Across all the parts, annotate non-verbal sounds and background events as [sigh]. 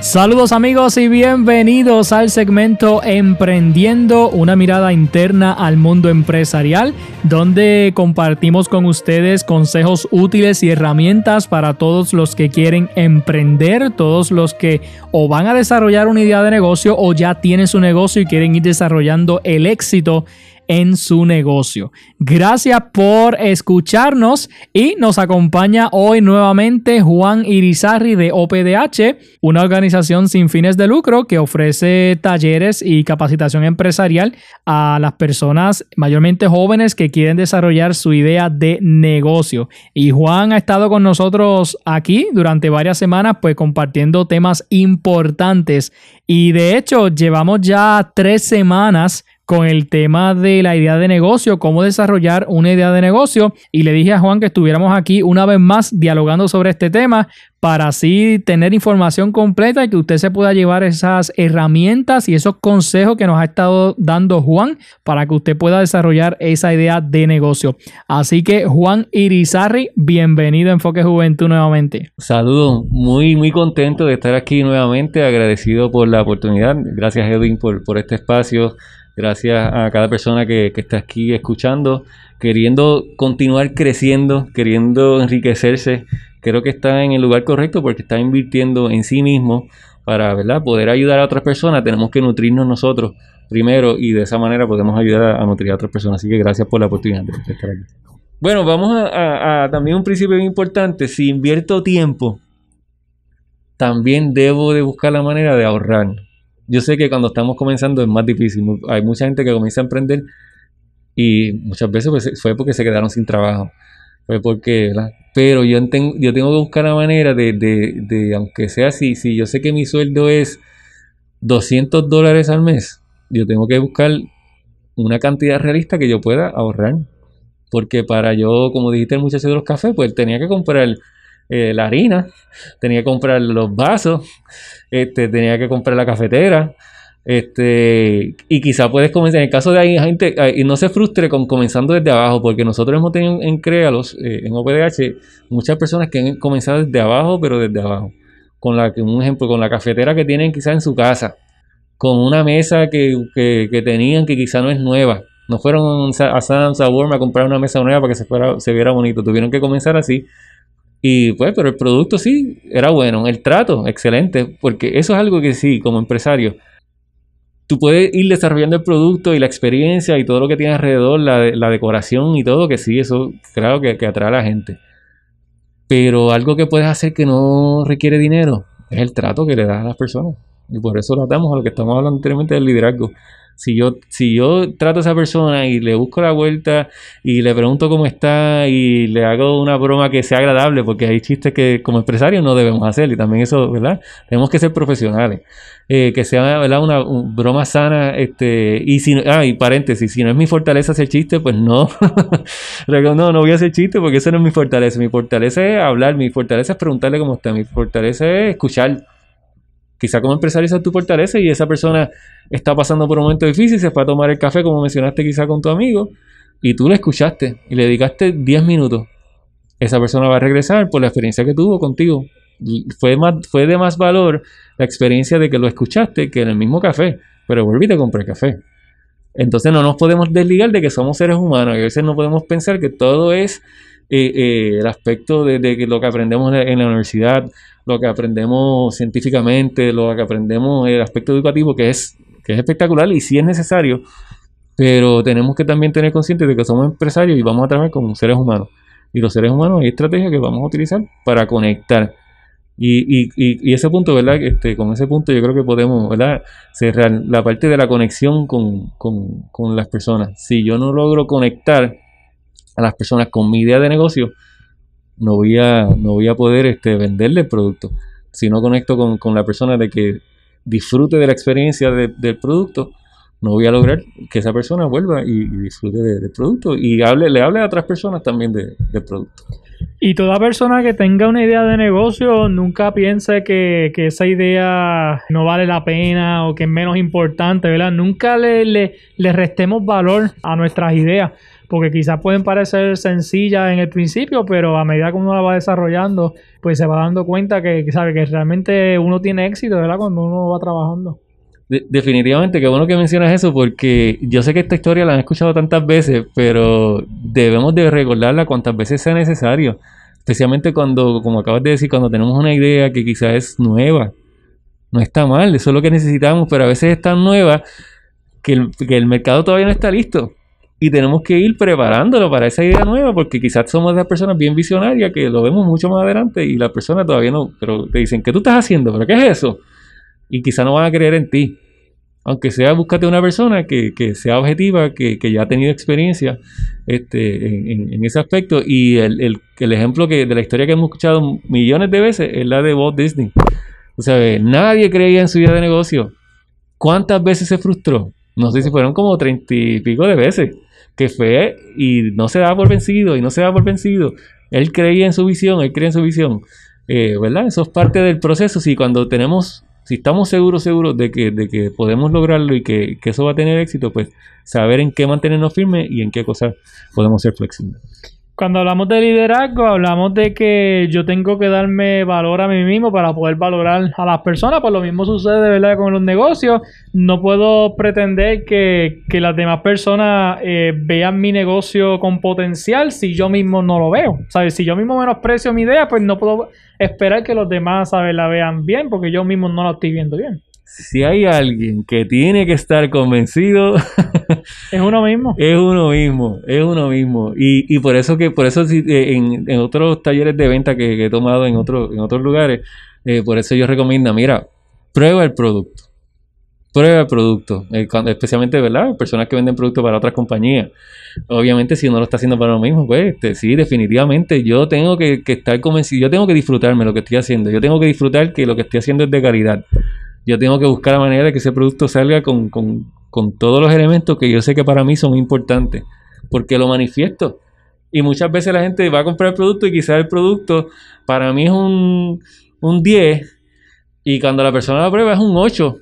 Saludos amigos y bienvenidos al segmento Emprendiendo, una mirada interna al mundo empresarial, donde compartimos con ustedes consejos útiles y herramientas para todos los que quieren emprender, todos los que o van a desarrollar una idea de negocio o ya tienen su negocio y quieren ir desarrollando el éxito en su negocio. Gracias por escucharnos y nos acompaña hoy nuevamente Juan Irizarri de OPDH, una organización sin fines de lucro que ofrece talleres y capacitación empresarial a las personas mayormente jóvenes que quieren desarrollar su idea de negocio. Y Juan ha estado con nosotros aquí durante varias semanas pues compartiendo temas importantes y de hecho llevamos ya tres semanas con el tema de la idea de negocio, cómo desarrollar una idea de negocio. Y le dije a Juan que estuviéramos aquí una vez más dialogando sobre este tema para así tener información completa y que usted se pueda llevar esas herramientas y esos consejos que nos ha estado dando Juan para que usted pueda desarrollar esa idea de negocio. Así que Juan Irizarri, bienvenido a Enfoque Juventud nuevamente. Saludos, muy muy contento de estar aquí nuevamente, agradecido por la oportunidad. Gracias Edwin por, por este espacio Gracias a cada persona que, está aquí escuchando, queriendo continuar creciendo, queriendo enriquecerse. Creo que está en el lugar correcto porque está invirtiendo en sí mismo para ¿verdad? poder ayudar a otras personas. Tenemos que nutrirnos nosotros primero y de esa manera podemos ayudar a, nutrir a otras personas. Así que gracias por la oportunidad de estar aquí. Bueno, vamos a, a también un principio importante. Si invierto tiempo, también debo de buscar la manera de ahorrar yo sé que cuando estamos comenzando es más difícil. Hay mucha gente que comienza a emprender y muchas veces pues, fue porque se quedaron sin trabajo. Fue porque, Pero yo, tengo, yo tengo que buscar la manera de, de, aunque sea así, si yo sé que mi sueldo es 200 dólares al mes, yo tengo que buscar una cantidad realista que yo pueda ahorrar. Porque para yo, como dijiste el muchacho de los cafés, pues tenía que comprar eh, la harina, tenía que comprar los vasos, este, tenía que comprar la cafetera. Este, y quizá puedes comenzar, en el caso de ahí, gente, y no se frustre con comenzando desde abajo, porque nosotros hemos tenido en Créalos, eh, en OPDH, muchas personas que han comenzado desde abajo, pero desde abajo. Con la, un ejemplo, con la cafetera que tienen quizá en su casa, con una mesa que, que, tenían que quizá no es nueva. No fueron a Sam's, a Walmart a comprar una mesa nueva para que se, fuera, se viera bonito. Tuvieron que comenzar así y pues, pero el producto sí era bueno, el trato excelente, porque eso es algo que sí, como empresario, tú puedes ir desarrollando el producto y la experiencia y todo lo que tiene alrededor, la, la decoración y todo, que sí, eso claro que, que, atrae a la gente. Pero algo que puedes hacer que no requiere dinero es el trato que le das a las personas. Y por eso lo atamos a lo que estamos hablando anteriormente del liderazgo si yo, si yo trato a esa persona y le busco la vuelta y le pregunto cómo está y le hago una broma que sea agradable, porque hay chistes que como empresarios no debemos hacer y también eso, ¿verdad? Tenemos que ser profesionales. Eh, que sea, ¿verdad? Una, broma sana, este, y si, ah, y paréntesis, si no es mi fortaleza hacer chiste, pues no, [laughs] no, no voy a hacer chiste porque eso no es mi fortaleza, mi fortaleza es hablar, mi fortaleza es preguntarle cómo está, mi fortaleza es escuchar, Quizá como empresario esa es tu fortaleza y esa persona está pasando por un momento difícil, se fue a tomar el café, como mencionaste quizá con tu amigo, y tú le escuchaste y le dedicaste 10 minutos. Esa persona va a regresar por la experiencia que tuvo contigo. Fue, más, fue de más valor la experiencia de que lo escuchaste que en el mismo café, pero volviste a comprar café. Entonces no nos podemos desligar de que somos seres humanos y a veces no podemos pensar que todo es eh, eh, el aspecto de, de, lo que aprendemos en la universidad, lo que aprendemos científicamente, lo que aprendemos el aspecto educativo, que es, que es espectacular y sí es necesario, pero tenemos que también tener consciente de que somos empresarios y vamos a trabajar como seres humanos. Y los seres humanos hay estrategias que vamos a utilizar para conectar. Y, y, ese punto, ¿verdad? Este, con ese punto yo creo que podemos, ¿verdad? Cerrar la parte de la conexión con, con, con las personas. Si yo no logro conectar a las personas con mi idea de negocio, no voy a, no voy a poder este, venderle el producto. Si no conecto con, la persona de que disfrute de la experiencia del producto, no voy a lograr que esa persona vuelva y, disfrute del producto y hable, le hable a otras personas también del producto. Y toda persona que tenga una idea de negocio nunca piense que, esa idea no vale la pena o que es menos importante, ¿verdad? Nunca le, le, restemos valor a nuestras ideas, porque quizás pueden parecer sencillas en el principio, pero a medida que uno la va desarrollando, pues se va dando cuenta que, sabe que realmente uno tiene éxito, ¿verdad? Cuando uno va trabajando definitivamente, qué bueno que mencionas eso, porque yo sé que esta historia la han escuchado tantas veces, pero debemos de recordarla cuantas veces sea necesario. Especialmente cuando, como acabas de decir, cuando tenemos una idea que quizás es nueva. No está mal, eso es lo que necesitamos, pero a veces es tan nueva que el, que el mercado todavía no está listo. Y tenemos que ir preparándolo para esa idea nueva, porque quizás somos las personas bien visionarias que lo vemos mucho más adelante y las personas todavía no, pero te dicen, ¿qué tú estás haciendo? ¿Pero qué es eso? Y quizá no van a creer en ti. Aunque sea, búscate una persona que, sea objetiva, que, ya ha tenido experiencia este, en, ese aspecto. Y el, el, ejemplo que, de la historia que hemos escuchado millones de veces es la de Walt Disney. O sea, nadie creía en su idea de negocio. ¿Cuántas veces se frustró? No sé si fueron como treinta y pico de veces. Que fue y no se daba por vencido y no se daba por vencido. Él creía en su visión, él creía en su visión. Eh, ¿Verdad? Eso es parte del proceso. Si cuando tenemos si estamos seguros, seguros de que, de que podemos lograrlo y que, eso va a tener éxito, pues saber en qué mantenernos firmes y en qué cosas podemos ser flexibles. Cuando hablamos de liderazgo, hablamos de que yo tengo que darme valor a mí mismo para poder valorar a las personas. Pues lo mismo sucede, ¿verdad?, con los negocios. No puedo pretender que, las demás personas eh, vean mi negocio con potencial si yo mismo no lo veo. ¿Sabes? Si yo mismo menosprecio mi idea, pues no puedo esperar que los demás la vean bien porque yo mismo no la estoy viendo bien. Si hay alguien que tiene que estar convencido, [laughs] es uno mismo. Es uno mismo, es uno mismo. Y, por eso que, por eso eh, en, en otros talleres de venta que, he tomado en, otro, en otros lugares, eh, por eso yo recomiendo, mira, prueba el producto. Prueba el producto, eh, especialmente, ¿verdad? Personas que venden productos para otras compañías. Obviamente, si uno lo está haciendo para uno mismo, pues este, sí, definitivamente yo tengo que, estar convencido, yo tengo que disfrutarme lo que estoy haciendo, yo tengo que disfrutar que lo que estoy haciendo es de calidad. Yo tengo que buscar la manera de que ese producto salga con, todos los elementos que yo sé que para mí son importantes, porque lo manifiesto. Y muchas veces la gente va a comprar el producto y quizás el producto para mí es un, un 10 y cuando la persona lo prueba es un 8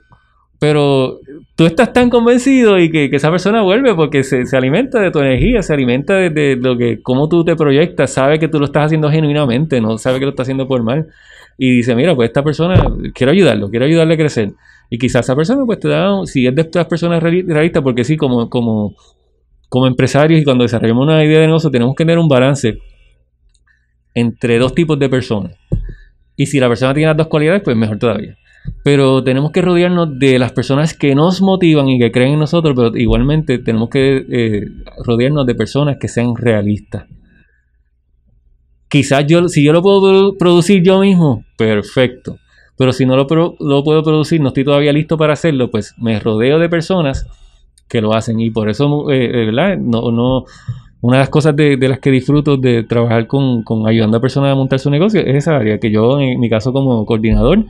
pero tú estás tan convencido y que, esa persona vuelve porque se, alimenta de tu energía, se alimenta de, lo que, cómo tú te proyectas, sabe que tú lo estás haciendo genuinamente, no sabe que lo estás haciendo por mal. Y dice, mira, pues esta persona, quiero ayudarlo, quiero ayudarle a crecer. Y quizás esa persona, pues te da, si es de estas personas realistas, porque sí, como, como, como empresarios y cuando desarrollamos una idea de negocio, tenemos que tener un balance entre dos tipos de personas. Y si la persona tiene las dos cualidades, pues mejor todavía pero tenemos que rodearnos de las personas que nos motivan y que creen en nosotros, pero igualmente tenemos que eh, rodearnos de personas que sean realistas. Quizás yo, si yo lo puedo producir yo mismo, perfecto. Pero si no lo, lo puedo producir, no estoy todavía listo para hacerlo, pues me rodeo de personas que lo hacen. Y por eso, eh, eh, ¿verdad? No, no, una de las cosas de, las que disfruto de trabajar con, con, ayudando a personas a montar su negocio es esa área, que yo en mi caso como coordinador,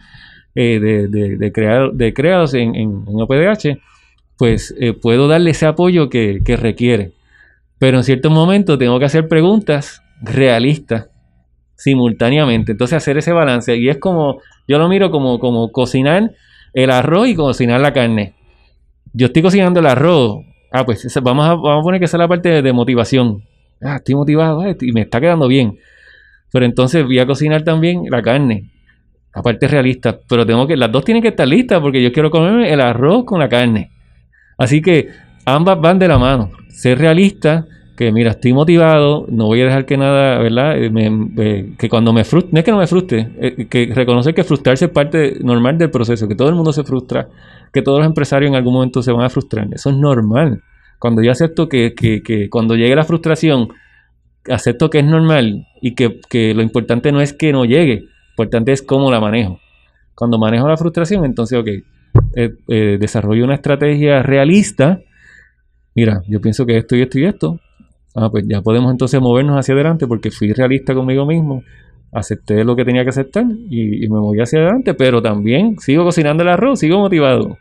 eh, de, de, de, creados en, en, OPDH, pues eh, puedo darle ese apoyo que, requiere. Pero en ciertos momentos tengo que hacer preguntas realistas simultáneamente. Entonces hacer ese balance. Y es como, yo lo miro como, como cocinar el arroz y cocinar la carne. Yo estoy cocinando el arroz. Ah, pues vamos a, vamos a poner que esa es la parte de, motivación. Ah, estoy motivado eh, y me está quedando bien. Pero entonces voy a cocinar también la carne aparte realista, pero tengo que, las dos tienen que estar listas porque yo quiero comerme el arroz con la carne. Así que ambas van de la mano. Ser realista, que mira, estoy motivado, no voy a dejar que nada, ¿verdad? Eh, que cuando me frustre, no es que no me frustre, eh, que reconocer que frustrarse es parte normal del proceso, que todo el mundo se frustra, que todos los empresarios en algún momento se van a frustrar. Eso es normal. Cuando yo acepto que, que, que cuando llegue la frustración, acepto que es normal y que, que lo importante no es que no llegue, importante es cómo la manejo. Cuando manejo la frustración, entonces, ok, eh, eh, desarrollo una estrategia realista. Mira, yo pienso que esto y esto y esto. Ah, pues ya podemos entonces movernos hacia adelante porque fui realista conmigo mismo, acepté lo que tenía que aceptar y, me moví hacia adelante, pero también sigo cocinando el arroz, sigo motivado.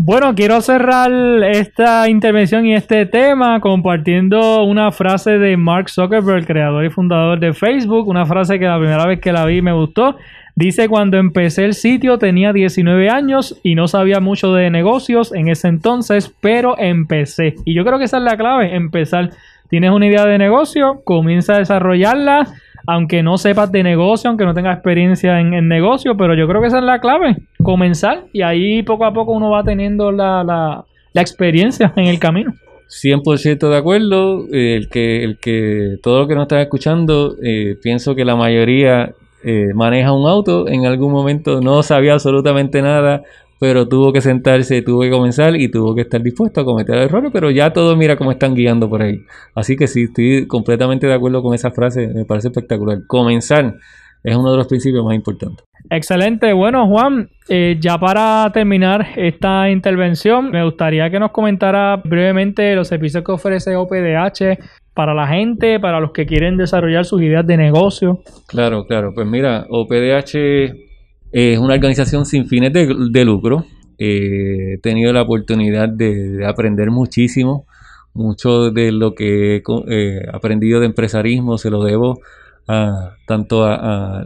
Bueno, quiero cerrar esta intervención y este tema compartiendo una frase de Mark Zuckerberg, creador y fundador de Facebook, una frase que la primera vez que la vi me gustó. Dice, cuando empecé el sitio tenía 19 años y no sabía mucho de negocios en ese entonces, pero empecé. Y yo creo que esa es la clave, empezar. Tienes una idea de negocio, comienza a desarrollarla aunque no sepas de negocio, aunque no tengas experiencia en, negocio, pero yo creo que esa es la clave, comenzar y ahí poco a poco uno va teniendo la, la, experiencia en el camino. 100% de acuerdo, el que, el que todo lo que nos está escuchando, eh, pienso que la mayoría eh, maneja un auto, en algún momento no sabía absolutamente nada, pero tuvo que sentarse, tuvo que comenzar y tuvo que estar dispuesto a cometer errores, pero ya todo mira cómo están guiando por ahí. Así que sí, estoy completamente de acuerdo con esa frase, me parece espectacular. Comenzar es uno de los principios más importantes. Excelente. Bueno, Juan, eh, ya para terminar esta intervención, me gustaría que nos comentara brevemente los servicios que ofrece OPDH para la gente, para los que quieren desarrollar sus ideas de negocio. Claro, claro. Pues mira, OPDH es una organización sin fines de, lucro. Eh, he tenido la oportunidad de, aprender muchísimo. Mucho de lo que he eh, aprendido de empresarismo se lo debo a, tanto a,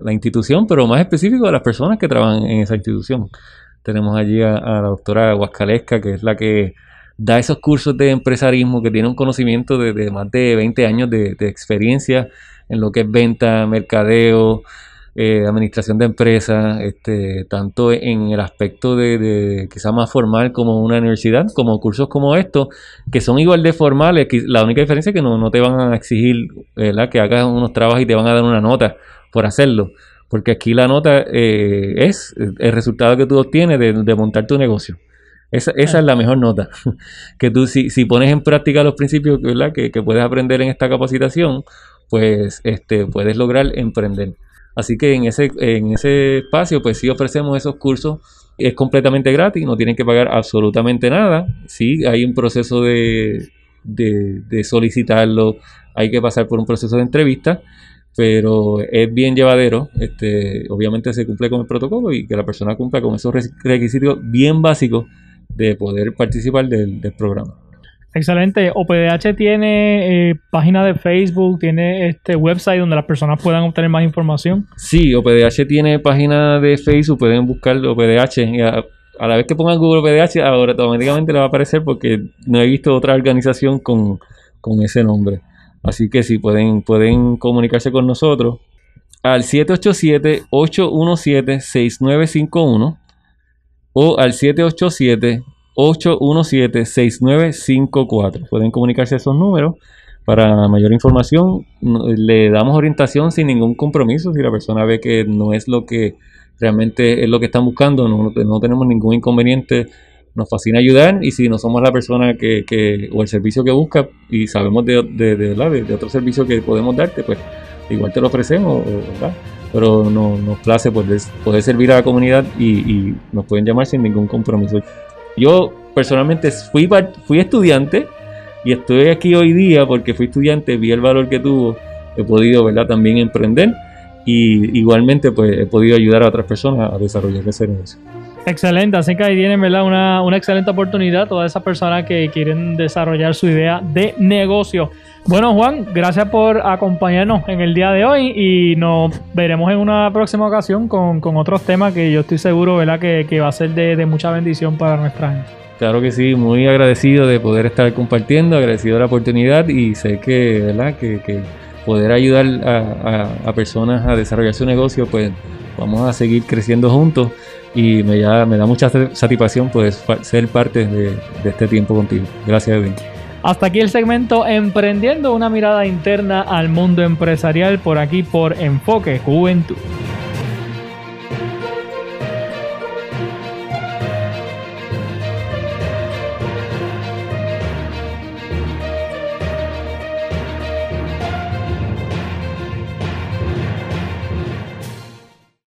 la institución, pero más específico a las personas que trabajan en esa institución. Tenemos allí a, la doctora Huascalesca, que es la que da esos cursos de empresarismo, que tiene un conocimiento de, más de 20 años de, de experiencia en lo que es venta, mercadeo, eh, administración de empresas, este, tanto en el aspecto de, de quizá más formal como una universidad, como cursos como estos, que son igual de formales, la única diferencia es que no, te van a exigir que hagas unos trabajos y te van a dar una nota por hacerlo, porque aquí la nota eh, es el resultado que tú obtienes de, montar tu negocio. Esa, es la mejor nota. [laughs] Que tú, si, si pones en práctica los principios Que, que puedes aprender en esta capacitación, pues este, puedes lograr emprender. Así que en ese, en ese espacio, pues sí ofrecemos esos cursos. Es completamente gratis, no tienen que pagar absolutamente nada. Sí, hay un proceso de, de, solicitarlo, hay que pasar por un proceso de entrevista, pero es bien llevadero. Este, obviamente se cumple con el protocolo y que la persona cumpla con esos requisitos bien básicos de poder participar del programa. Excelente. OPDH tiene eh, página de Facebook, tiene este website donde las personas puedan obtener más información. Sí, OPDH tiene página de Facebook, pueden buscar OPDH. a, la vez que pongan Google OPDH, ahora automáticamente le va a aparecer porque no he visto otra organización con, ese nombre. Así que sí, pueden, pueden comunicarse con nosotros al 787-817-6951 o al 787 817-6954. Pueden comunicarse a esos números. Para mayor información, le damos orientación sin ningún compromiso. Si la persona ve que no es lo que realmente es lo que están buscando, no, tenemos ningún inconveniente. Nos fascina ayudar y si no somos la persona que, o el servicio que busca y sabemos de, de, de, otro servicio que podemos darte, pues igual te lo ofrecemos, pero no, nos place poder, poder servir a la comunidad y, y nos pueden llamar sin ningún compromiso. Yo personalmente fui, fui estudiante y estoy aquí hoy día porque fui estudiante, vi el valor que tuvo, he podido ¿verdad? también emprender y igualmente pues he podido ayudar a otras personas a desarrollar ese negocio. Excelente, así que ahí tienen ¿verdad? Una, una excelente oportunidad todas esas personas que quieren desarrollar su idea de negocio. Bueno Juan, gracias por acompañarnos en el día de hoy y nos veremos en una próxima ocasión con, otros temas que yo estoy seguro ¿verdad? Que, que va a ser de, de mucha bendición para nuestra gente. Claro que sí, muy agradecido de poder estar compartiendo, agradecido de la oportunidad y sé que, ¿verdad? que, que poder ayudar a, personas a desarrollar su negocio, pues vamos a seguir creciendo juntos y me, ya, me da mucha satisfacción pues, ser parte de, este tiempo contigo. Gracias, Edwin. Hasta aquí el segmento Emprendiendo, una mirada interna al mundo empresarial por aquí por Enfoque Juventud.